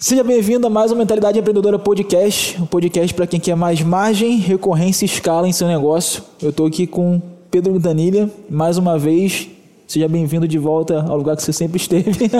Seja bem-vindo a mais um Mentalidade Empreendedora Podcast, um podcast para quem quer mais margem, recorrência e escala em seu negócio. Eu estou aqui com Pedro Danilha, mais uma vez. Seja bem-vindo de volta ao lugar que você sempre esteve.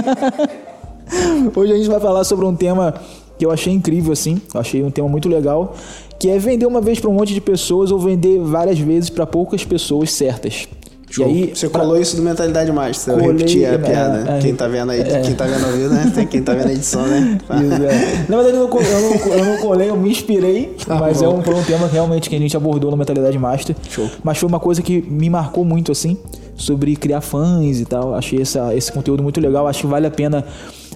Hoje a gente vai falar sobre um tema que eu achei incrível, assim, eu achei um tema muito legal, que é vender uma vez para um monte de pessoas ou vender várias vezes para poucas pessoas certas. Show. E aí, você pra... colou isso do Mentalidade Master, eu repeti a piada. É, quem tá vendo aí, é. quem tá vendo ao vivo, né? Tem quem tá vendo a edição, né? Isso, é. Na verdade, eu não, eu, não, eu não colei, eu me inspirei, tá mas é um, foi um tema realmente que a gente abordou no Mentalidade Master. Show. Mas foi uma coisa que me marcou muito, assim, sobre criar fãs e tal. Achei essa, esse conteúdo muito legal, acho que vale a pena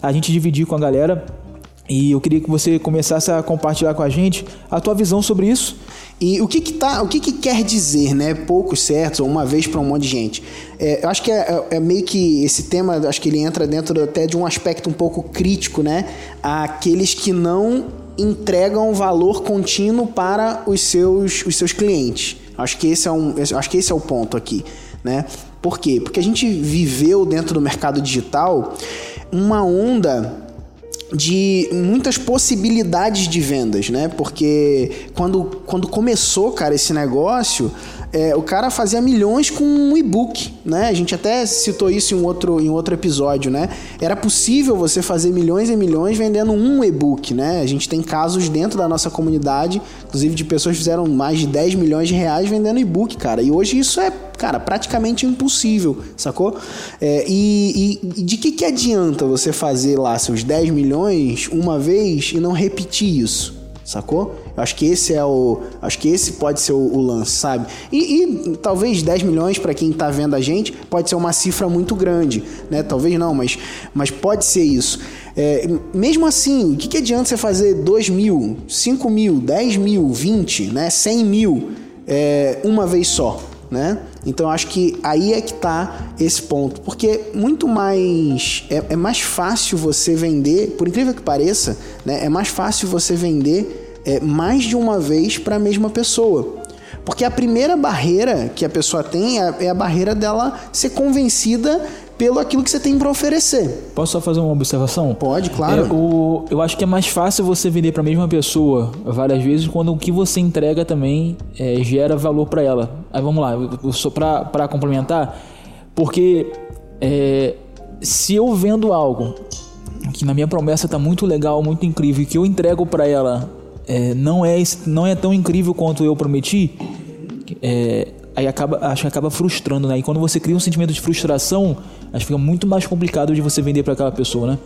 a gente dividir com a galera. E eu queria que você começasse a compartilhar com a gente a tua visão sobre isso. E o que que, tá, o que, que quer dizer, né? Poucos certos, ou uma vez para um monte de gente. É, eu acho que é, é, é, meio que esse tema, acho que ele entra dentro até de um aspecto um pouco crítico, né? Aqueles que não entregam valor contínuo para os seus, os seus clientes. Acho que esse é um, acho que esse é o ponto aqui, né? Por quê? Porque a gente viveu dentro do mercado digital uma onda de muitas possibilidades de vendas, né? Porque quando, quando começou, cara, esse negócio, é, o cara fazia milhões com um e-book, né? A gente até citou isso em outro, em outro episódio, né? Era possível você fazer milhões e milhões vendendo um e-book, né? A gente tem casos dentro da nossa comunidade, inclusive de pessoas que fizeram mais de 10 milhões de reais vendendo e-book, cara. E hoje isso é, cara, praticamente impossível, sacou? É, e, e, de que, que adianta você fazer lá seus 10 milhões uma vez e não repetir isso? sacou? Acho que esse é o, acho que esse pode ser o, o lance, sabe? E, e, talvez 10 milhões para quem tá vendo a gente pode ser uma cifra muito grande, né? Talvez não, mas, mas pode ser isso. É, mesmo assim, o que, que adianta você fazer 2 mil, 5 mil, 10 mil, 20, né? 100 mil é, uma vez só, né? Então acho que aí é que tá esse ponto, porque muito mais é, é mais fácil você vender, por incrível que pareça, né? É mais fácil você vender é, mais de uma vez para a mesma pessoa. Porque a primeira barreira que a pessoa tem é, é a barreira dela ser convencida pelo aquilo que você tem para oferecer. Posso só fazer uma observação? Pode, claro. É, o, eu acho que é mais fácil você vender para a mesma pessoa várias vezes quando o que você entrega também é, gera valor para ela. Aí vamos lá, só para complementar, porque é, se eu vendo algo que na minha promessa está muito legal, muito incrível, e que eu entrego para ela é, não, é, não é tão incrível quanto eu prometi, é, aí acaba, acho que acaba frustrando, né? E quando você cria um sentimento de frustração, acho que fica muito mais complicado de você vender para aquela pessoa, né?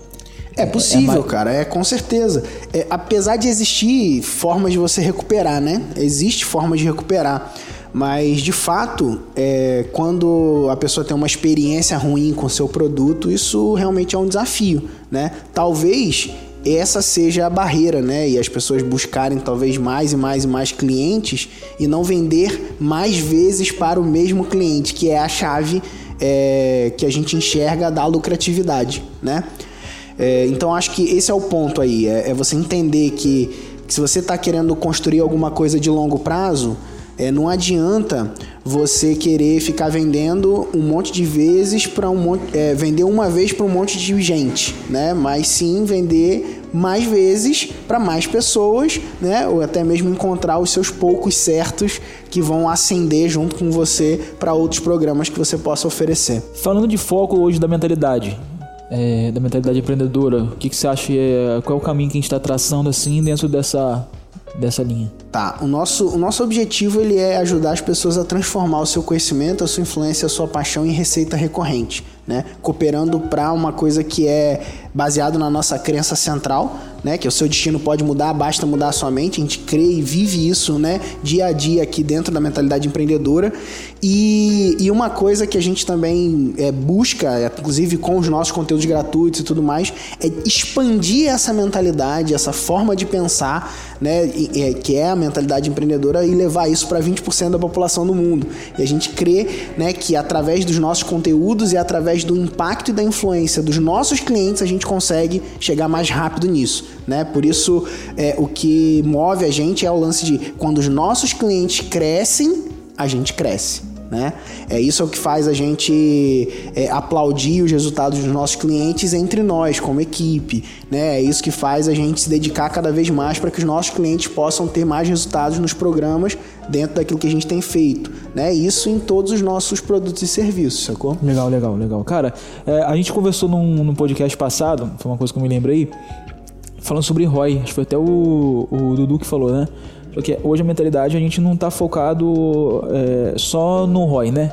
É possível, é, é cara, é com certeza. É, apesar de existir formas de você recuperar, né? Existe forma de recuperar. Mas de fato, é, quando a pessoa tem uma experiência ruim com seu produto, isso realmente é um desafio, né? Talvez essa seja a barreira, né? E as pessoas buscarem talvez mais e mais e mais clientes e não vender mais vezes para o mesmo cliente, que é a chave é, que a gente enxerga da lucratividade, né? É, então acho que esse é o ponto aí, é, é você entender que, que se você está querendo construir alguma coisa de longo prazo, é, não adianta você querer ficar vendendo um monte de vezes para um monte, é, vender uma vez para um monte de gente, né? Mas sim vender mais vezes para mais pessoas, né? Ou até mesmo encontrar os seus poucos certos que vão ascender junto com você para outros programas que você possa oferecer. Falando de foco hoje da mentalidade, é, da mentalidade empreendedora, o que, que você acha? É, qual é o caminho que a gente está traçando assim dentro dessa dessa linha? Tá, o nosso, o nosso objetivo ele é ajudar as pessoas a transformar o seu conhecimento, a sua influência, a sua paixão em receita recorrente, né? Cooperando para uma coisa que é baseado na nossa crença central, né? Que o seu destino pode mudar, basta mudar a sua mente. A gente crê e vive isso, né? Dia a dia aqui dentro da mentalidade empreendedora. E, e uma coisa que a gente também é, busca, inclusive com os nossos conteúdos gratuitos e tudo mais, é expandir essa mentalidade, essa forma de pensar, né? E, é, que é a mentalidade empreendedora e levar isso para 20% da população do mundo. E a gente crê, né? Que através dos nossos conteúdos e através do impacto e da influência dos nossos clientes a gente consegue chegar mais rápido nisso, né? Por isso, é, o que move a gente é o lance de quando os nossos clientes crescem, a gente cresce. Né? É isso é o que faz a gente é, aplaudir os resultados dos nossos clientes entre nós, como equipe. Né? É isso que faz a gente se dedicar cada vez mais para que os nossos clientes possam ter mais resultados nos programas dentro daquilo que a gente tem feito. Né? Isso em todos os nossos produtos e serviços, sacou? Legal, legal, legal. Cara, é, a gente conversou num, num podcast passado, foi uma coisa que eu me lembrei, falando sobre ROI. Acho que foi até o, o Dudu que falou, né? Porque hoje a mentalidade a gente não está focado é, só no ROI, né?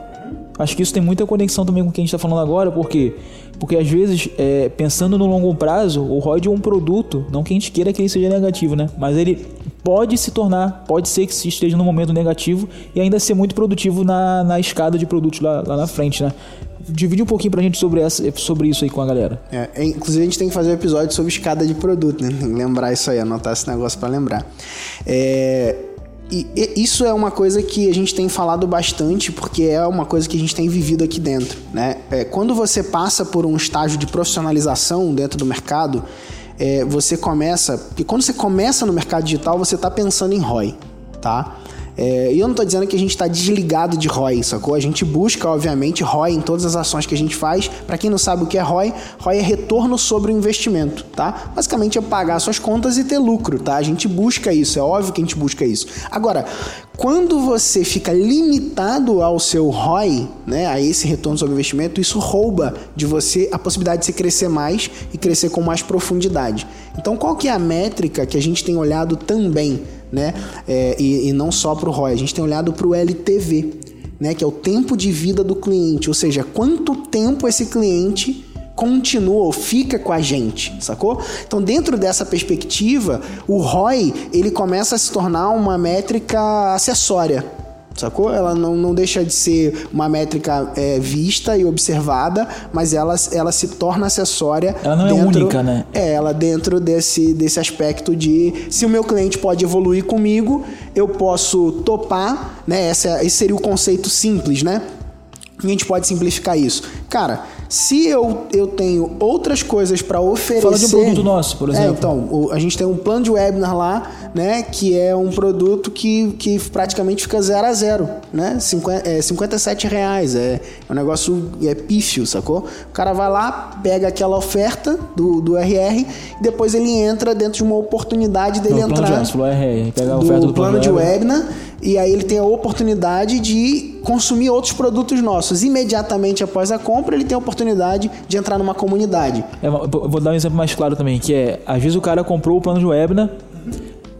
Acho que isso tem muita conexão também com o que a gente está falando agora, porque porque às vezes, é, pensando no longo prazo, o ROI de um produto, não que a gente queira que ele seja negativo, né? Mas ele pode se tornar, pode ser que esteja no momento negativo e ainda ser muito produtivo na, na escada de produtos lá, lá na frente, né? Divide um pouquinho pra gente sobre, essa, sobre isso aí com a galera. É, é inclusive a gente tem que fazer um episódio sobre escada de produto, né? Tem que lembrar isso aí, anotar esse negócio para lembrar. É, e, e, isso é uma coisa que a gente tem falado bastante, porque é uma coisa que a gente tem vivido aqui dentro. Né? É, quando você passa por um estágio de profissionalização dentro do mercado, é, você começa. Porque quando você começa no mercado digital, você está pensando em ROI. Tá? É, e eu não estou dizendo que a gente está desligado de ROI, sacou? A gente busca, obviamente, ROI em todas as ações que a gente faz. Para quem não sabe o que é ROI, ROI é retorno sobre o investimento, tá? Basicamente é pagar suas contas e ter lucro, tá? A gente busca isso, é óbvio que a gente busca isso. Agora, quando você fica limitado ao seu ROI, né, a esse retorno sobre o investimento, isso rouba de você a possibilidade de você crescer mais e crescer com mais profundidade. Então, qual que é a métrica que a gente tem olhado também? Né? É, e, e, não só para o ROI, a gente tem olhado para o LTV, né? Que é o tempo de vida do cliente, ou seja, quanto tempo esse cliente continua ou fica com a gente, sacou? Então, dentro dessa perspectiva, o ROI ele começa a se tornar uma métrica acessória sacou? Ela não, não deixa de ser uma métrica é, vista e observada, mas ela, ela se torna acessória. Ela não é dentro, é única, né? É, ela dentro desse, desse aspecto de se o meu cliente pode evoluir comigo, eu posso topar, né? Essa, esse seria o conceito simples, né? A gente pode simplificar isso. Cara, se eu, eu tenho outras coisas para oferecer. Fala de um produto nosso, por é, exemplo. É, então, a gente tem um plano de webinar lá, né? Que é um produto que, que praticamente fica zero a zero, né? 50, é 57 reais. É, é um negócio é pífio, sacou? O cara vai lá, pega aquela oferta do, do RR e depois ele entra dentro de uma oportunidade dele no entrar. Plano de, RR, pega a oferta do, do plano, plano de webinar e aí ele tem a oportunidade de consumir outros produtos nossos. Imediatamente após a compra, ele tem a oportunidade de entrar numa comunidade. É, vou dar um exemplo mais claro também, que é, às vezes o cara comprou o plano de Webna,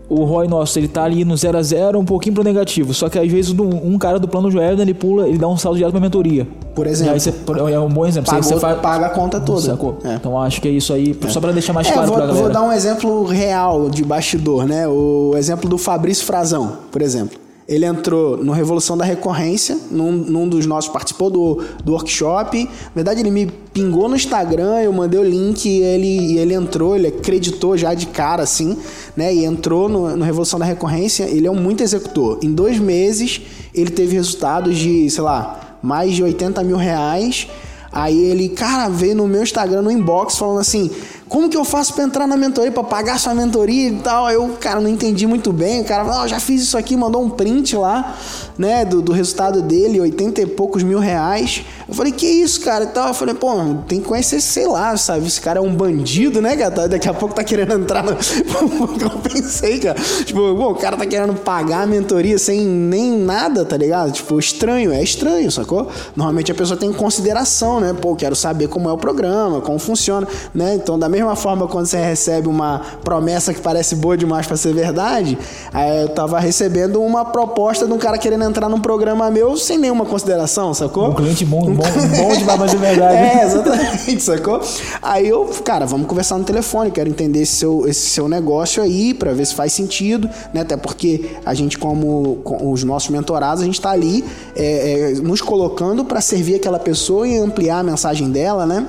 o ROI nosso, ele tá ali no 0 a 0 um pouquinho pro negativo. Só que às vezes um cara do plano de Webna, ele pula, ele dá um saldo direto pra mentoria. Por exemplo. Você, é um bom exemplo. Pagou, você faz, paga a conta toda. Sacou? É. Então acho que é isso aí, é. só para deixar mais é, claro vou, pra galera. Vou dar um exemplo real de bastidor, né? O exemplo do Fabrício Frazão, por exemplo. Ele entrou no Revolução da Recorrência, num, num, dos nossos, participou do, do workshop. Na verdade, ele me pingou no Instagram, eu mandei o link e ele, e ele entrou, ele acreditou já de cara, assim, né? E entrou no, no Revolução da Recorrência. Ele é um muito executor. Em dois meses, ele teve resultados de, sei lá, mais de 80 mil reais. Aí ele, cara, veio no meu Instagram, no inbox, falando assim: como que eu faço para entrar na mentoria, para pagar sua mentoria e tal? Eu, cara, não entendi muito bem. O cara, falou, oh, já fiz isso aqui, mandou um print lá, né, do, do resultado dele, 80 e poucos mil reais. Eu falei, que isso, cara? E tal. Eu falei, pô, tem que conhecer, sei lá, sabe? Esse cara é um bandido, né, cara? Daqui a pouco tá querendo entrar no. eu pensei, cara. Tipo, o cara tá querendo pagar a mentoria sem nem nada, tá ligado? Tipo, estranho, é estranho, sacou? Normalmente a pessoa tem consideração, né? Pô, quero saber como é o programa, como funciona, né? Então, da mesma mesma forma, quando você recebe uma promessa que parece boa demais para ser verdade, aí eu tava recebendo uma proposta de um cara querendo entrar num programa meu sem nenhuma consideração, sacou? Um cliente bom, bom, bom demais pra ser verdade. é, exatamente, sacou? Aí eu, cara, vamos conversar no telefone, quero entender esse seu, esse seu negócio aí, para ver se faz sentido, né? Até porque a gente, como com os nossos mentorados, a gente tá ali é, é, nos colocando para servir aquela pessoa e ampliar a mensagem dela, né?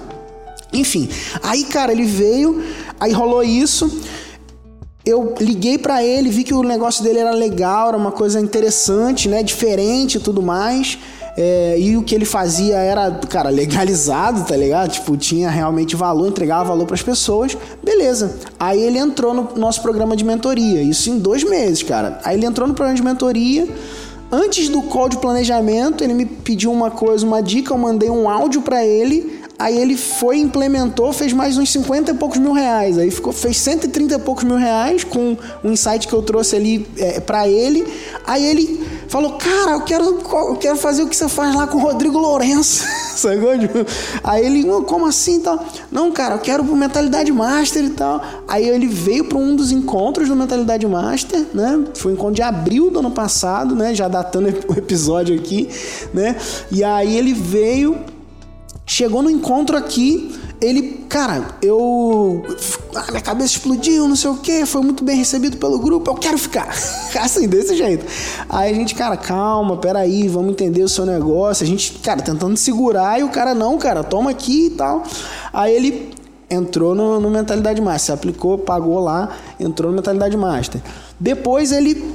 Enfim, aí, cara, ele veio, aí rolou isso. Eu liguei para ele, vi que o negócio dele era legal, era uma coisa interessante, né? Diferente e tudo mais. É, e o que ele fazia era, cara, legalizado, tá ligado? Tipo, tinha realmente valor, entregava valor para as pessoas. Beleza. Aí ele entrou no nosso programa de mentoria. Isso em dois meses, cara. Aí ele entrou no programa de mentoria Antes do call de planejamento, ele me pediu uma coisa, uma dica, eu mandei um áudio para ele. Aí ele foi, implementou, fez mais uns 50 e poucos mil reais. Aí ficou, fez 130 e poucos mil reais com um insight que eu trouxe ali é, para ele. Aí ele falou: Cara, eu quero, eu quero fazer o que você faz lá com o Rodrigo Lourenço. Sacou? Aí ele, como assim tal? Não, cara, eu quero pro Mentalidade Master e tal. Aí ele veio para um dos encontros do Mentalidade Master, né? Foi um encontro de abril do ano passado, né? Já datando o episódio aqui, né? E aí ele veio Chegou no encontro aqui, ele, cara, eu. A minha cabeça explodiu, não sei o que, foi muito bem recebido pelo grupo, eu quero ficar. assim, desse jeito. Aí a gente, cara, calma, peraí, vamos entender o seu negócio. A gente, cara, tentando segurar e o cara, não, cara, toma aqui e tal. Aí ele entrou no, no Mentalidade Master, aplicou, pagou lá, entrou no Mentalidade Master. Depois ele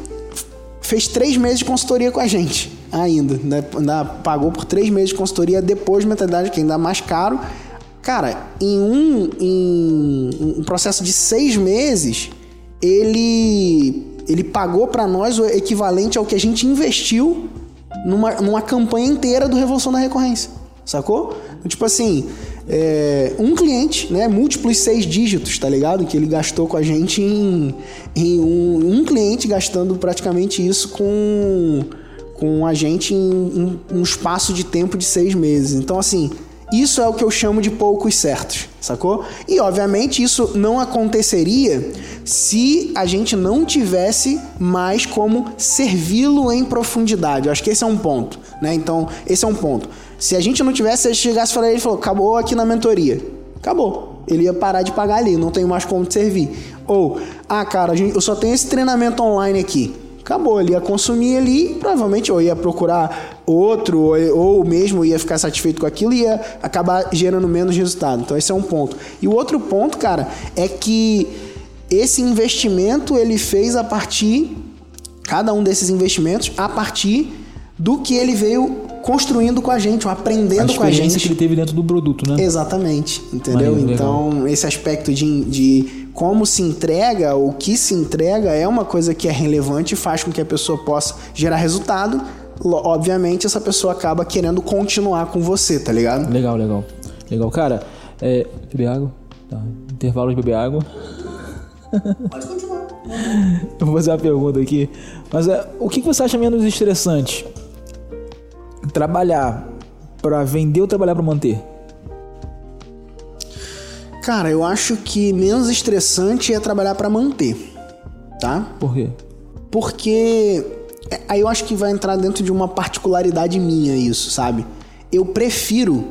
fez três meses de consultoria com a gente ainda, né? Ainda pagou por três meses de consultoria depois de mentalidade, que ainda é mais caro. Cara, em um, em um processo de seis meses, ele, ele pagou para nós o equivalente ao que a gente investiu numa, numa campanha inteira do Revolução da Recorrência. Sacou? Tipo assim, é, um cliente, né? Múltiplos seis dígitos, tá ligado? Que ele gastou com a gente em, em um, um cliente gastando praticamente isso com com a gente em, em um espaço de tempo de seis meses. Então, assim, isso é o que eu chamo de poucos certos, sacou? E obviamente isso não aconteceria se a gente não tivesse mais como servi-lo em profundidade. Eu acho que esse é um ponto, né? Então, esse é um ponto. Se a gente não tivesse, se chegasse para ele e falou, acabou aqui na mentoria. Acabou. Ele ia parar de pagar ali, não tem mais como te servir. Ou, ah, cara, eu só tenho esse treinamento online aqui acabou, ele ia consumir ali, provavelmente ou ia procurar outro, ou, ou mesmo ia ficar satisfeito com aquilo e ia acabar gerando menos resultado. Então esse é um ponto. E o outro ponto, cara, é que esse investimento ele fez a partir, cada um desses investimentos, a partir do que ele veio construindo com a gente, ou aprendendo a com a gente. que ele teve dentro do produto, né? Exatamente, entendeu? Maneiro, então, legal. esse aspecto de, de como se entrega, o que se entrega é uma coisa que é relevante e faz com que a pessoa possa gerar resultado. Obviamente, essa pessoa acaba querendo continuar com você, tá ligado? Legal, legal. Legal. Cara, é, beber água? Tá. Intervalo de beber água. Pode continuar. Eu vou fazer uma pergunta aqui. Mas é, o que você acha menos estressante? Trabalhar para vender ou trabalhar para manter? Cara, eu acho que menos estressante é trabalhar para manter, tá? Por quê? Porque é, aí eu acho que vai entrar dentro de uma particularidade minha isso, sabe? Eu prefiro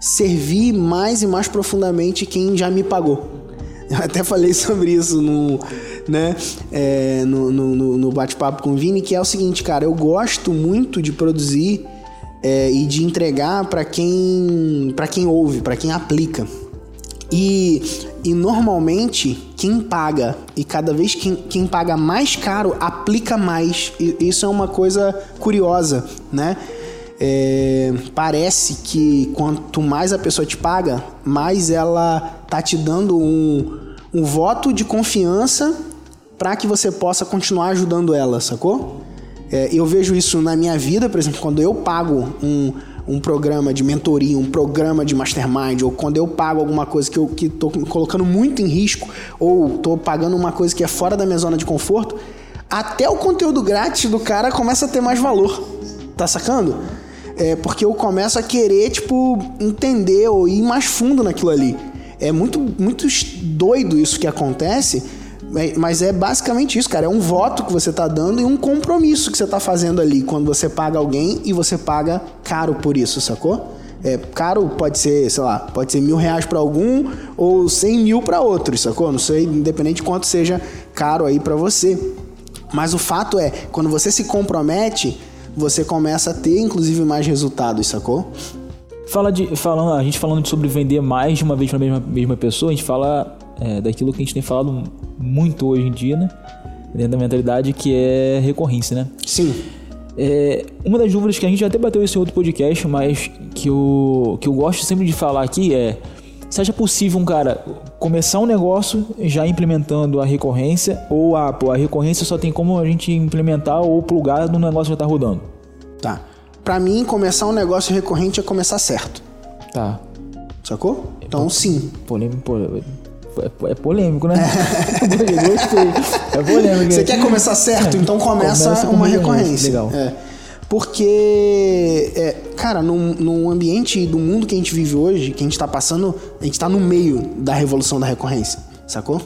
servir mais e mais profundamente quem já me pagou. Eu até falei sobre isso no, né, é, no, no, no bate-papo com o Vini, que é o seguinte, cara, eu gosto muito de produzir é, e de entregar para quem, para quem ouve, para quem aplica. E, e normalmente quem paga, e cada vez quem, quem paga mais caro, aplica mais. E, isso é uma coisa curiosa, né? É, parece que quanto mais a pessoa te paga, mais ela tá te dando um, um voto de confiança para que você possa continuar ajudando ela, sacou? É, eu vejo isso na minha vida, por exemplo, quando eu pago um um programa de mentoria, um programa de mastermind, ou quando eu pago alguma coisa que eu que tô colocando muito em risco, ou tô pagando uma coisa que é fora da minha zona de conforto, até o conteúdo grátis do cara começa a ter mais valor. Tá sacando? É porque eu começo a querer, tipo, entender ou ir mais fundo naquilo ali. É muito, muito doido isso que acontece mas é basicamente isso, cara. É um voto que você tá dando e um compromisso que você tá fazendo ali quando você paga alguém e você paga caro por isso, sacou? É, caro pode ser, sei lá, pode ser mil reais para algum ou cem mil para outro, sacou? Não sei, independente de quanto seja caro aí para você. Mas o fato é, quando você se compromete, você começa a ter, inclusive, mais resultados, sacou? Fala de, falando, a gente falando sobre vender mais de uma vez para a mesma, mesma pessoa, a gente fala é, daquilo que a gente tem falado muito hoje em dia, né? Dentro da mentalidade que é recorrência, né? Sim. É, uma das dúvidas que a gente já até bateu esse outro podcast, mas que eu, que eu gosto sempre de falar aqui é Você acha possível um cara começar um negócio já implementando a recorrência ou a, pô, a recorrência só tem como a gente implementar ou plugar no negócio que já tá rodando? Tá. Pra mim, começar um negócio recorrente é começar certo. Tá. Sacou? Então, sim. Polêmico, pô, é, é polêmico, né? Gostei. É polêmico. Você quer começar certo? Então começa, Começa com uma recorrência. Legal. É. Porque, é, cara, num ambiente do mundo que a gente vive hoje, que a gente tá passando, a gente tá no meio da revolução da recorrência, sacou?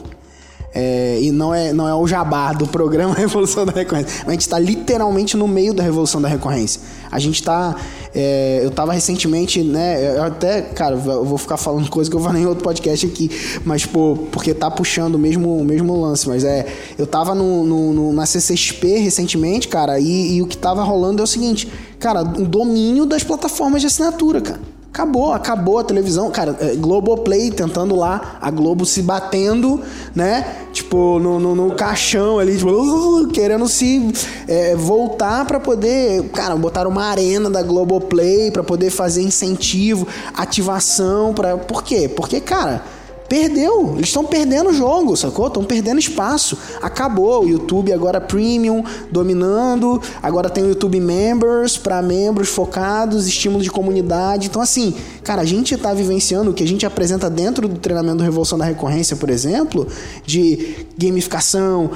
É, e não é, não é o jabá do programa Revolução da Recorrência. A gente está literalmente no meio da Revolução da Recorrência. A gente está. É, eu tava recentemente, né? Eu até, cara, eu vou ficar falando coisa que eu falei em outro podcast aqui, mas, pô, porque tá puxando o mesmo, o mesmo lance. Mas é. Eu tava no, no- no- na CCXP recentemente, cara, e, e o que tava rolando é o seguinte, cara, o domínio das plataformas de assinatura, cara. Acabou, acabou a televisão. Cara, é, Globoplay tentando lá, a Globo se batendo, né? Tipo, no, no, no caixão ali, tipo, uh, querendo se é, voltar pra poder. Cara, botaram uma arena da Globoplay pra poder fazer incentivo, ativação. Pra... Por quê? Porque, cara. Perdeu, eles estão perdendo o jogo, sacou? Estão perdendo espaço. Acabou o YouTube agora Premium dominando. Agora tem o YouTube Members para membros focados, estímulo de comunidade. Então, assim, cara, a gente tá vivenciando o que a gente apresenta dentro do treinamento do Revolução da Recorrência, por exemplo, de gamificação,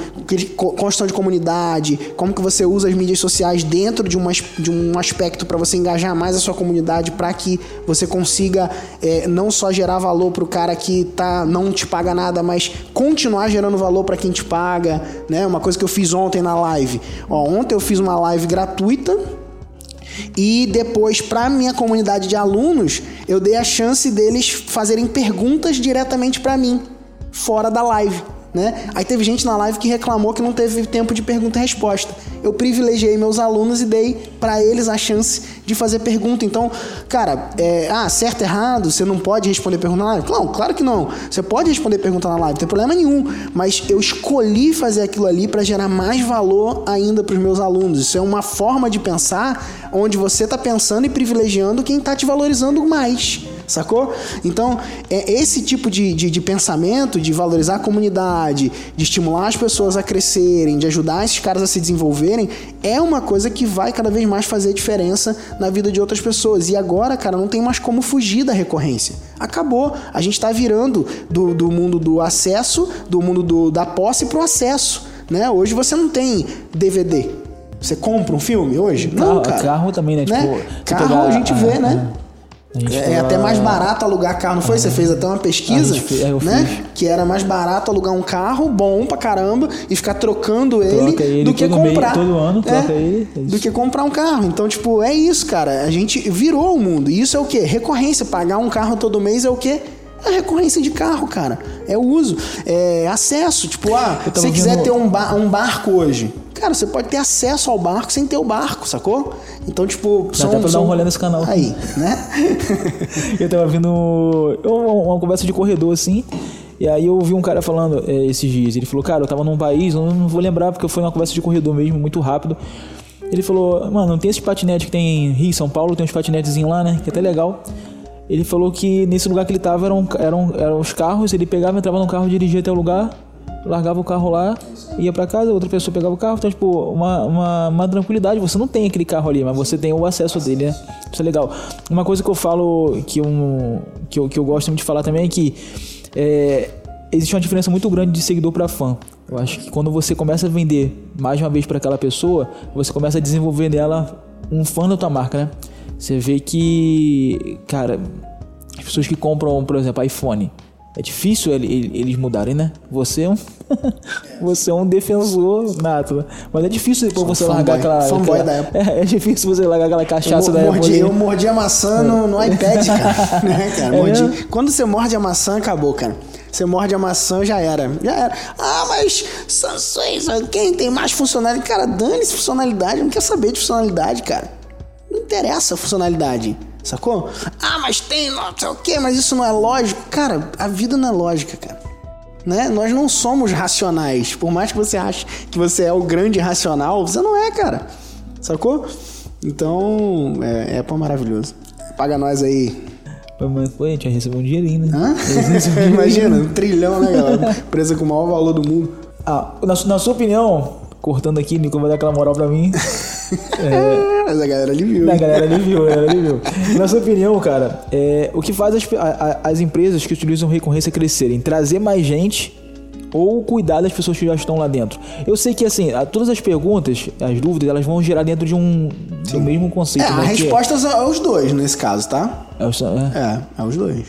construção de comunidade, como que você usa as mídias sociais dentro de, uma, de um aspecto para você engajar mais a sua comunidade, para que você consiga é, não só gerar valor pro cara que tá não te paga nada, mas continuar gerando valor para quem te paga, né? Uma coisa que eu fiz ontem na live. Ó, ontem eu fiz uma live gratuita e depois, para minha comunidade de alunos, eu dei a chance deles fazerem perguntas diretamente para mim, fora da live. Né? Aí teve gente na live que reclamou que não teve tempo de pergunta e resposta. Eu privilegiei meus alunos e dei para eles a chance de fazer pergunta. Então, cara, é, ah, certo, errado, você não pode responder pergunta na live? Não, claro que não. Você pode responder pergunta na live, não tem problema nenhum. Mas eu escolhi fazer aquilo ali para gerar mais valor ainda para os meus alunos. Isso é uma forma de pensar onde você está pensando e privilegiando quem está te valorizando mais. Sacou? Então, é esse tipo de, de, de pensamento, de valorizar a comunidade, de estimular as pessoas a crescerem, de ajudar esses caras a se desenvolverem, é uma coisa que vai cada vez mais fazer diferença na vida de outras pessoas. E agora, cara, não tem mais como fugir da recorrência. Acabou. A gente tá virando do, do mundo do acesso, do mundo do, da posse pro acesso. Né? Hoje você não tem DVD. Você compra um filme hoje? não, Carro- cara. carro também, né? Né? Tipo, você carro pegar- a gente ah, vê, né? ah. É, é até mais barato alugar carro, não foi? Você fez até uma pesquisa, fez- é, né? fiz. Que era mais barato alugar um carro bom pra caramba e ficar trocando ele, Troca ele do que comprar. todo ano, É, troca ele, é. Do que comprar um carro. Então, tipo, é isso, cara. A gente virou o mundo. E isso é o quê? Recorrência. Pagar um carro todo mês é o quê? É recorrência de carro, cara. É o uso. É acesso. Tipo, ah, se você quiser ter um, ba- um barco hoje. Cara, você pode ter acesso ao barco sem ter o barco, sacou? Então, tipo, Dá até pra dar um rolê nesse canal. Aí, né? eu tava vendo uma, uma conversa de corredor assim. E aí eu ouvi um cara falando é, esses dias. Ele falou, cara, eu tava num país, eu não vou lembrar porque foi uma conversa de corredor mesmo, muito rápido. Ele falou, mano, não tem esse patinete que tem em Rio, São Paulo, tem uns patinetezinhos lá, né? Que é até legal. Ele falou que nesse lugar que ele tava eram, eram, eram os carros, ele pegava, entrava no carro, dirigia até o lugar, largava o carro lá, ia pra casa, outra pessoa pegava o carro, então, tipo, uma, uma, uma tranquilidade. Você não tem aquele carro ali, mas você tem o acesso dele, né? Isso é legal. Uma coisa que eu falo, que, um, que, eu, que eu gosto muito de falar também é que é, existe uma diferença muito grande de seguidor para fã. Eu acho que quando você começa a vender mais uma vez para aquela pessoa, você começa a desenvolver nela um fã da tua marca, né? Você vê que, cara, as pessoas que compram, por exemplo, iPhone, é difícil ele- ele- eles mudarem, né? Você é um, você é um defensor nato, né? Mas é difícil depois você fanboy. largar aquela, Fanboy aquela- da Apple. é, é difícil você largar aquela cachaça Eu, da mordi, Apple. eu mordi a maçã no, no iPad, cara. né, cara? É? Quando você morde a maçã, acabou, cara. Você morde a maçã, já era. Já era. Ah, mas Samsung, quem tem mais funcionalidade? Cara, dane-se funcionalidade. Não quer saber de funcionalidade, cara. Não interessa a funcionalidade. Sacou? Ah, mas tem não sei o quê, mas isso não é lógico. Cara, a vida não é lógica, cara. Né? Nós não somos racionais. Por mais que você ache que você é o grande racional, você não é, cara. Sacou? Então, é, é pô maravilhoso. Paga nós aí. Mas, pô, a gente vai receber um dinheirinho, né? Um Imagina, um trilhão, né, galera? Empresa com o maior valor do mundo. Ah, na, na sua opinião, cortando aqui, Nico vai dar aquela moral pra mim. Mas a galera ali viu. A galera ali viu, a galera ali viu. Na sua opinião, cara, é, o que faz as, a- a- as empresas que utilizam recorrência crescerem? Trazer mais gente ou cuidar das pessoas que já estão lá dentro? Eu sei que, assim, a- todas as perguntas, as dúvidas, elas vão gerar dentro de um do mesmo É, conceito. a né, que resposta é os dois nesse caso, tá? É, é os- é, É, é os dois.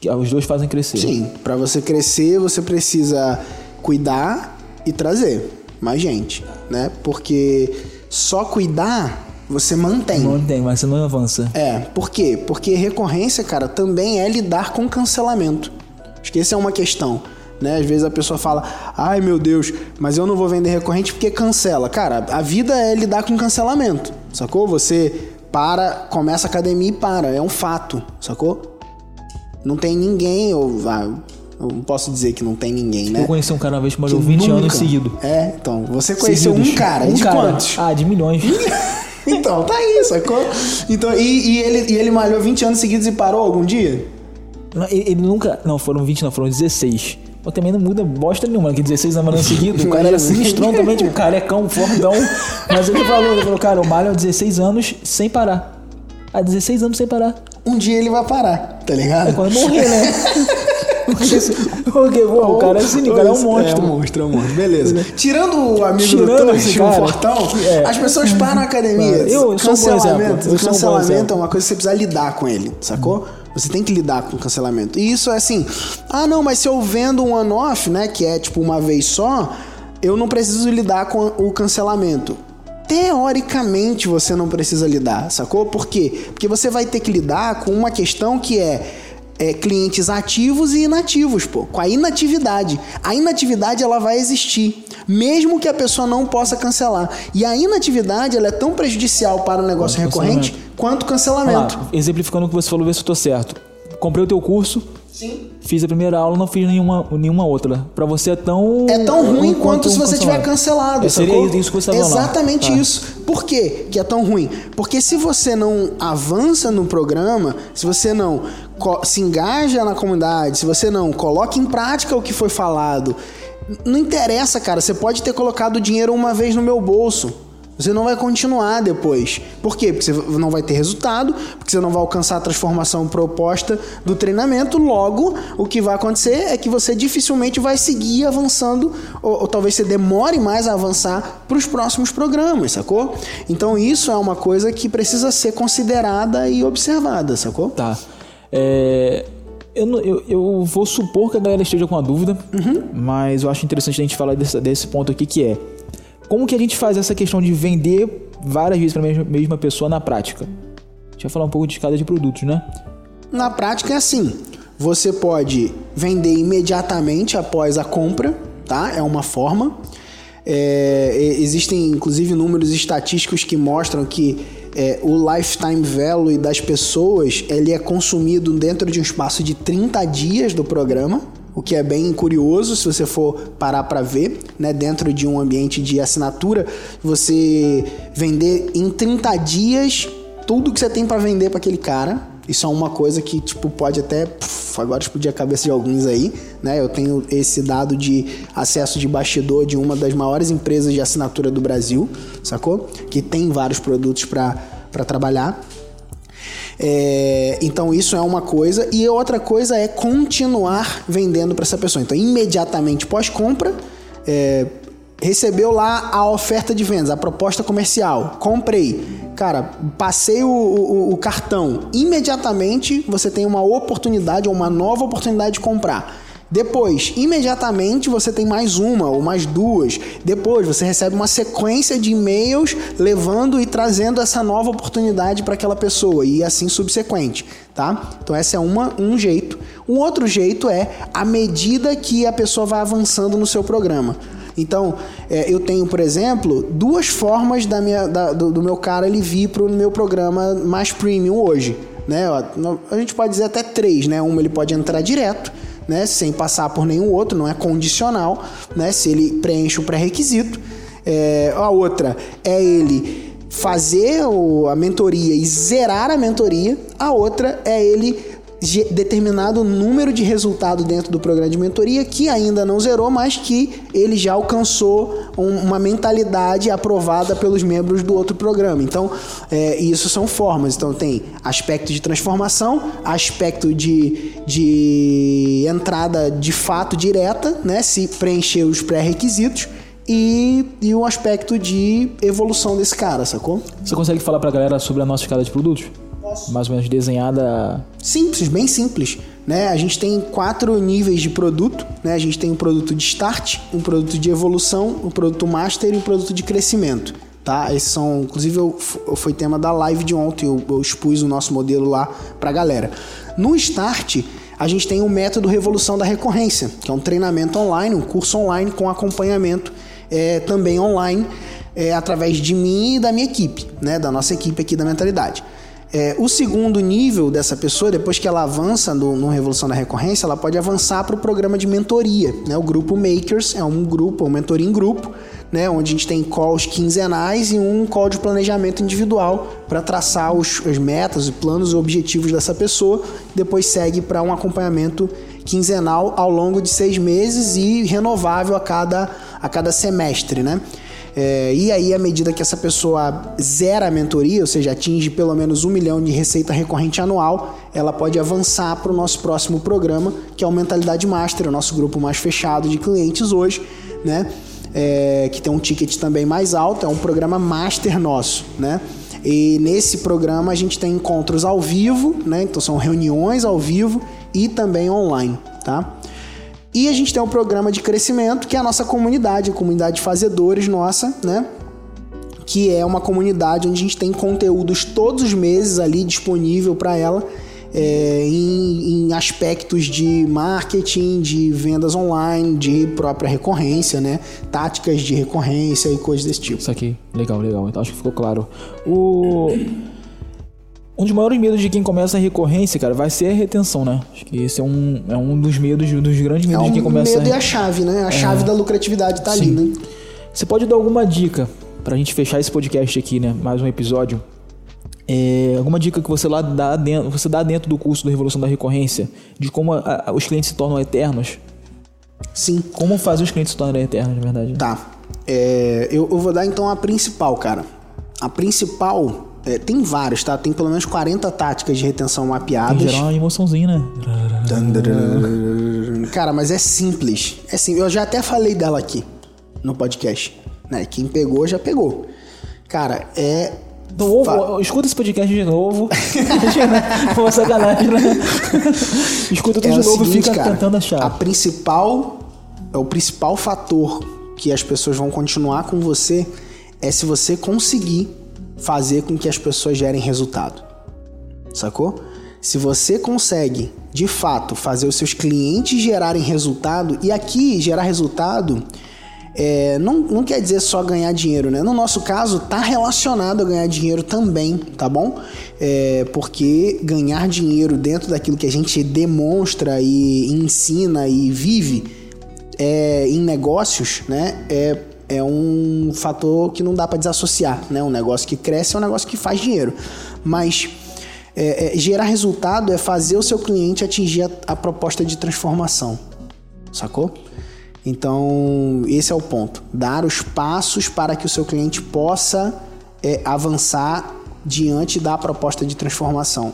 que os dois fazem crescer. Sim, pra você crescer, você precisa cuidar e trazer mais gente, né? Porque só cuidar você mantém. Tem, mas você não avança. É, por quê? Porque recorrência, cara, também é lidar com cancelamento. Acho que essa é uma questão. Né? Às vezes a pessoa fala, ai meu Deus, mas eu não vou vender recorrente porque cancela. Cara, a vida é lidar com cancelamento, sacou? Você para, começa a academia e para, é um fato, sacou? Não tem ninguém, ou ah, eu não posso dizer que não tem ninguém, né? Eu conheci um cara uma vez que malhou Que 20 anos nunca- seguidos. É, então, você conheceu Seguidos. um cara, Um de cara. quantos? Ah, de milhões. Então, tá aí, sacou? Então, e, e ele, e ele malhou 20 anos seguidos e parou algum dia? Não, Ele, ele nunca. Não, foram 20, não, foram 16. Pô, também não muda bosta nenhuma, que 16 anos malhando seguido. O cara era sinistrão também, tipo, carecão, fordão. Mas ele falou, ele falou, cara, eu malho há 16 anos sem parar. Há 16 anos sem parar. Um dia ele vai parar, tá ligado? É quando morrer, né? Porque, pô, o cara é sinistro, cara é um monstro. É um monstro, é um monstro. Beleza. Tirando o amigo Tirando do Tuxo, o Fortão, é. as pessoas param na academia. Eu um cancelamento. um cancelamento é uma coisa que você precisa lidar com ele, sacou? Você tem que lidar com o cancelamento. E isso é assim, ah não, mas se eu vendo um on-off, né, que é tipo uma vez só, eu não preciso lidar com o cancelamento. Teoricamente você não precisa lidar, sacou? Por quê? Porque você vai ter que lidar com uma questão que é, é, clientes ativos e inativos, pô, com a inatividade. A inatividade ela vai existir, mesmo que a pessoa não possa cancelar. E a inatividade ela é tão prejudicial para o negócio Quanto recorrente quanto o Vamos cancelamento. lá, exemplificando o que você falou, ver se eu tô certo. Comprei o teu curso, Sim. fiz a primeira aula, não fiz nenhuma, nenhuma outra. Pra você é tão. É tão ruim quanto quanto se você tiver cancelado. É, seria isso que você. Exatamente Tá. isso. Por quê que é tão ruim? Porque se você não avança no programa, se você não se engaja na comunidade, se você não coloca em prática o que foi falado, não interessa, cara. Você pode ter colocado o dinheiro uma vez no meu bolso. Você não vai continuar depois. Por quê? Porque você não vai ter resultado, porque você não vai alcançar a transformação proposta do treinamento. Logo, o que vai acontecer é que você dificilmente vai seguir avançando, ou, ou talvez você demore mais a avançar para os próximos programas, sacou? Então, isso é uma coisa que precisa ser considerada e observada, sacou? Tá. É, eu, eu, eu vou supor que a galera esteja com a dúvida, Uhum. mas eu acho interessante a gente falar desse, desse ponto aqui que é como que a gente faz essa questão de vender várias vezes para a mesma, pessoa na prática? A gente vai falar um pouco de escada de produtos, né? Na prática é assim: você pode vender imediatamente após a compra, tá? É uma forma. É, existem inclusive números estatísticos que mostram que é, o lifetime value das pessoas ele é consumido dentro de um espaço de 30 dias do programa, o que é bem curioso se você for parar para ver, né? Dentro de um ambiente de assinatura, você vender em 30 dias tudo que você tem para vender para aquele cara. Isso é uma coisa que, tipo, pode até. puf, agora explodir a cabeça de alguns aí, né? Eu tenho esse dado de acesso de bastidor de uma das maiores empresas de assinatura do Brasil, sacou? Que tem vários produtos para trabalhar. É, então isso é uma coisa e outra coisa é continuar vendendo para essa pessoa. Então imediatamente pós compra é, recebeu lá a oferta de vendas, a proposta comercial, comprei, cara, passei o, o- o cartão, imediatamente você tem uma oportunidade ou uma nova oportunidade de comprar. Depois, imediatamente você tem mais uma ou mais duas. Depois você recebe uma sequência de e-mails levando e trazendo essa nova oportunidade para aquela pessoa e assim subsequente, tá? Então essa é uma, um jeito. Um outro jeito é à medida que a pessoa vai avançando no seu programa. Então, é, eu tenho, por exemplo, duas formas da minha, da- do, do meu cara ele vir para o meu programa mais premium hoje. Né? A gente pode dizer até três, né? Uma ele pode entrar direto, né? Sem passar por nenhum outro, não é condicional, né? Se ele preenche o pré-requisito. É, a outra é ele fazer o- a mentoria e zerar a mentoria. A outra é ele determinado número de resultado dentro do programa de mentoria que ainda não zerou, mas que ele já alcançou um, uma mentalidade aprovada pelos membros do outro programa. Então, é, isso são formas. Então, tem aspecto de transformação, aspecto de, de entrada de fato direta, né? Se preencher os pré-requisitos. E, e um aspecto de evolução desse cara, sacou? Você consegue falar pra galera sobre a nossa escala de produtos? Posso. Mais ou menos desenhada. Simples, bem simples. Né? A gente tem quatro níveis de produto. Né? A gente tem um produto de start, um produto de evolução, um produto master e um produto de crescimento. Tá? Esses são, inclusive, eu, foi tema da live de ontem. Eu, eu expus o nosso modelo lá pra galera. No start, a gente tem o método Revolução da Recorrência, que é um treinamento online, um curso online com acompanhamento é, também online, é, através de mim e da minha equipe, né? da nossa equipe aqui da Mentalidade. É, o segundo nível dessa pessoa, depois que ela avança no, no Revolução da Recorrência, ela pode avançar para o programa de mentoria. Né? O grupo Makers é um grupo, um mentoria em grupo, né? onde a gente tem calls quinzenais e um call de planejamento individual para traçar os, as metas, os planos e objetivos dessa pessoa. Depois segue para um acompanhamento quinzenal ao longo de seis meses e renovável a cada, a cada semestre. Né? É, e aí, à medida que essa pessoa zera a mentoria, ou seja, atinge pelo menos um milhão de receita recorrente anual, ela pode avançar para o nosso próximo programa, que é o Mentalidade Master, o nosso grupo mais fechado de clientes hoje, né? É, que tem um ticket também mais alto, é um programa master nosso, né? E nesse programa a gente tem encontros ao vivo, né? Então são reuniões ao vivo e também online, tá? E a gente tem um programa de crescimento, que é a nossa comunidade, a comunidade de fazedores nossa, né? Que é uma comunidade onde a gente tem conteúdos todos os meses ali disponível para ela. É, em, em, aspectos de marketing, de vendas online, de própria recorrência, né? Táticas de recorrência e coisas desse tipo. Isso aqui, legal, legal. Então acho que ficou claro. O um dos maiores medos de quem começa a recorrência, cara, vai ser a retenção, né? Acho que esse é um, é um dos medos, dos grandes medos é um de quem começa. O medo a... é a chave, né? A é. chave da lucratividade tá Sim. ali, né? Você pode dar alguma dica pra gente fechar esse podcast aqui, né? Mais um episódio. É, alguma dica que você lá dá dentro, você dá dentro do curso da Revolução da Recorrência de como a, a, os clientes se tornam eternos? Sim. Como fazer os clientes se tornarem eternos, na verdade? Tá. É, eu, eu vou dar então a principal, cara. A principal é, tem vários, tá? Tem pelo menos 40 táticas de retenção mapeadas. Em geral, uma emoçãozinha, né? Cara, mas é simples. É simples. Eu já até falei dela aqui no podcast. Né? Quem pegou, já pegou. Cara, é novo, Fa... escuta esse podcast de novo. Pô, sacanagem, né? escuta tudo é de novo e fica cara, tentando achar. A principal, é o principal fator que as pessoas vão continuar com você é se você conseguir fazer com que as pessoas gerem resultado. Sacou? Se você consegue, de fato, fazer os seus clientes gerarem resultado, e aqui gerar resultado é, não, não quer dizer só ganhar dinheiro, né? No nosso caso, tá relacionado a ganhar dinheiro também, tá bom? É, porque ganhar dinheiro dentro daquilo que a gente demonstra e ensina e vive é, em negócios, né? É é um fator que não dá para desassociar, né? Um negócio que cresce é um negócio que faz dinheiro, mas é, é, gerar resultado é fazer o seu cliente atingir a, a proposta de transformação, sacou? Então esse é o ponto, dar os passos para que o seu cliente possa é, avançar diante da proposta de transformação.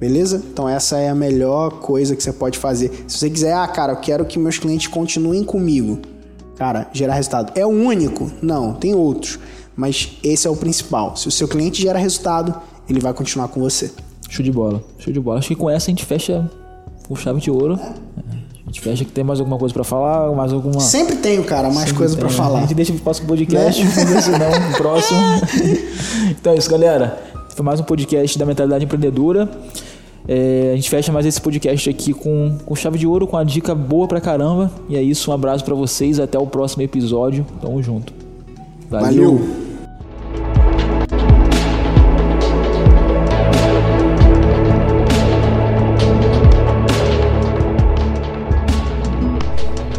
Beleza? Então essa é a melhor coisa que você pode fazer. Se você quiser, ah, cara, eu quero que meus clientes continuem comigo Cara, gerar resultado. É o único? Não, tem outros. Mas esse é o principal. Se o seu cliente gera resultado, ele vai continuar com você. Show de bola. Show de bola. Acho que com essa a gente fecha com chave de ouro. É. A gente fecha que tem mais alguma coisa para falar, mais alguma. Sempre tenho, cara, mais coisa para falar. A gente deixa pro próximo podcast, né? não, próximo. então é isso, galera. Foi mais um podcast da Mentalidade Empreendedora. É, a gente fecha mais esse podcast aqui com, com chave de ouro, com a dica boa pra caramba. E é isso, um abraço para vocês, até o próximo episódio. Tamo junto. Valeu. Valeu.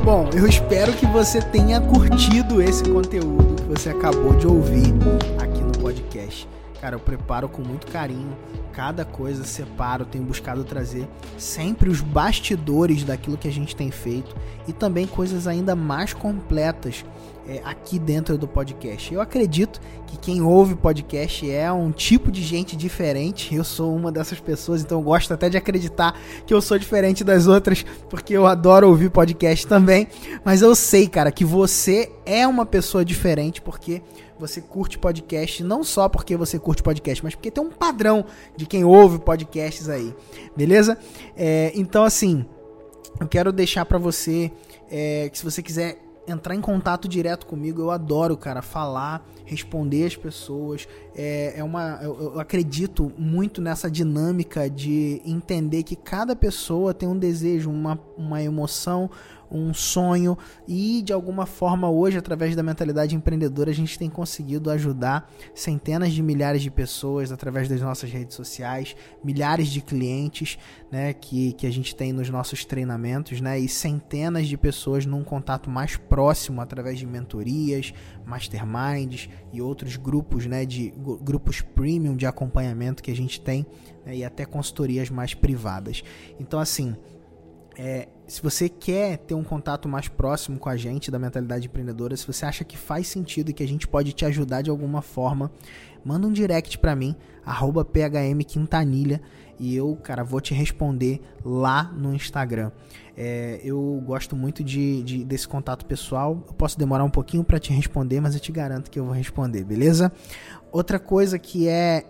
Bom, eu espero que você tenha curtido esse conteúdo que você acabou de ouvir aqui no podcast. Cara, eu preparo com muito carinho. Cada coisa separo, tenho buscado trazer sempre os bastidores daquilo que a gente tem feito e também coisas ainda mais completas é, aqui dentro do podcast. Eu acredito que quem ouve podcast é um tipo de gente diferente. Eu sou uma dessas pessoas, então gosto até de acreditar que eu sou diferente das outras, porque eu adoro ouvir podcast também. Mas eu sei, cara, que você é uma pessoa diferente porque você curte podcast, não só porque você curte podcast, mas porque tem um padrão de quem ouve podcasts aí, beleza? É, então, assim, eu quero deixar para você é, que se você quiser entrar em contato direto comigo. Eu adoro, cara, falar, responder as pessoas. É, é uma, eu, eu, acredito muito nessa dinâmica de entender que cada pessoa tem um desejo, uma, uma emoção, um sonho e de alguma forma hoje através da mentalidade empreendedora a gente tem conseguido ajudar centenas de milhares de pessoas através das nossas redes sociais, milhares de clientes, né, que, que a gente tem nos nossos treinamentos, né, e centenas de pessoas num contato mais próximo através de mentorias, masterminds e outros grupos, né, de grupos premium de acompanhamento que a gente tem né, e até consultorias mais privadas. Então assim, é, se você quer ter um contato mais próximo com a gente da mentalidade empreendedora, se você acha que faz sentido e que a gente pode te ajudar de alguma forma, manda um direct para mim, phmquintanilha, e eu, cara, vou te responder lá no Instagram. É, eu gosto muito de, de, desse contato pessoal. Eu posso demorar um pouquinho para te responder, mas eu te garanto que eu vou responder, beleza? Outra coisa que é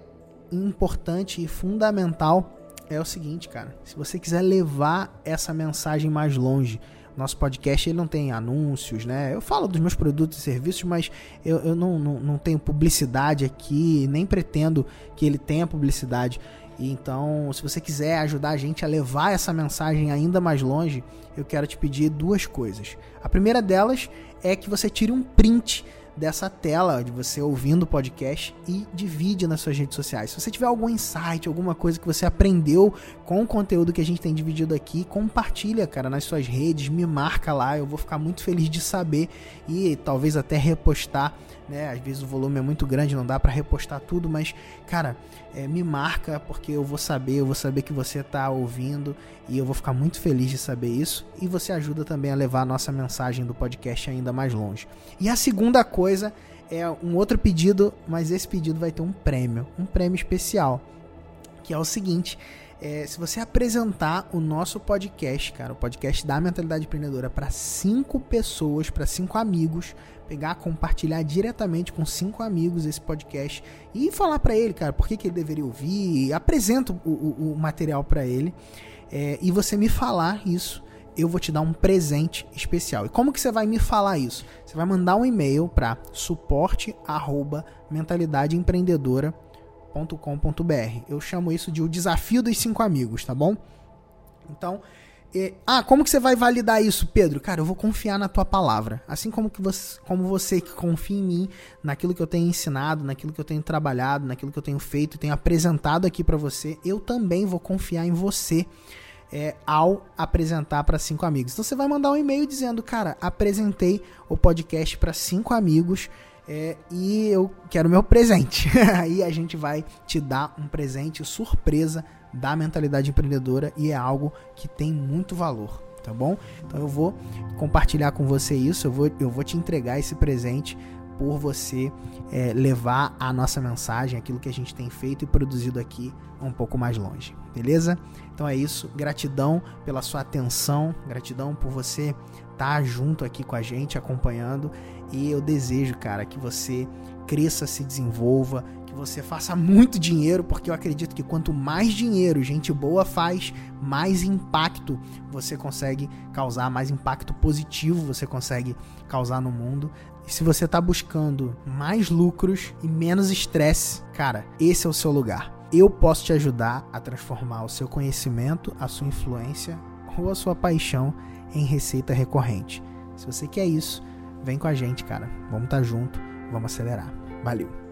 importante e fundamental é o seguinte, cara. Se você quiser levar essa mensagem mais longe, nosso podcast ele não tem anúncios, né? Eu falo dos meus produtos e serviços, mas eu, eu não, não, não tenho publicidade aqui, nem pretendo que ele tenha publicidade. Então, se você quiser ajudar a gente a levar essa mensagem ainda mais longe, eu quero te pedir duas coisas. A primeira delas é que você tire um print dessa tela de você ouvindo o podcast e divide nas suas redes sociais. Se você tiver algum insight, alguma coisa que você aprendeu com o conteúdo que a gente tem dividido aqui, compartilha, cara, nas suas redes, me marca lá, eu vou ficar muito feliz de saber e talvez até repostar né? Às vezes o volume é muito grande, não dá para repostar tudo, mas cara, é, me marca porque eu vou saber, eu vou saber que você tá ouvindo e eu vou ficar muito feliz de saber isso e você ajuda também a levar a nossa mensagem do podcast ainda mais longe. E a segunda coisa é um outro pedido, mas esse pedido vai ter um prêmio, um prêmio especial, que é o seguinte, é, se você apresentar o nosso podcast, cara, o podcast da Mentalidade Empreendedora para cinco pessoas, para cinco amigos, pegar, compartilhar diretamente com cinco amigos esse podcast e falar para ele, cara, por que, que ele deveria ouvir, apresenta o, o, o material para ele é, e você me falar isso, eu vou te dar um presente especial. E como que você vai me falar isso? Você vai mandar um e-mail para suporte@mentalidadeempreendedora.com.br. Eu chamo isso de o desafio dos cinco amigos, tá bom? Então, ah, como que você vai validar isso, Pedro? Cara, eu vou confiar na tua palavra. Assim como, que você, como você que confia em mim, naquilo que eu tenho ensinado, naquilo que eu tenho trabalhado, naquilo que eu tenho feito, tenho apresentado aqui para você, eu também vou confiar em você é, ao apresentar para cinco amigos. Então você vai mandar um e-mail dizendo, cara, apresentei o podcast para cinco amigos. É, e eu quero meu presente. Aí a gente vai te dar um presente surpresa da mentalidade empreendedora e é algo que tem muito valor, tá bom? Então eu vou compartilhar com você isso, eu vou, eu vou te entregar esse presente por você é, levar a nossa mensagem, aquilo que a gente tem feito e produzido aqui um pouco mais longe, beleza? Então é isso, gratidão pela sua atenção, gratidão por você estar tá junto aqui com a gente, acompanhando, e eu desejo, cara, que você cresça, se desenvolva, você faça muito dinheiro, porque eu acredito que quanto mais dinheiro gente boa faz, mais impacto você consegue causar, mais impacto positivo você consegue causar no mundo. E se você está buscando mais lucros e menos estresse, cara, esse é o seu lugar. Eu posso te ajudar a transformar o seu conhecimento, a sua influência ou a sua paixão em receita recorrente. Se você quer isso, vem com a gente, cara. Vamos estar tá junto, vamos acelerar. Valeu!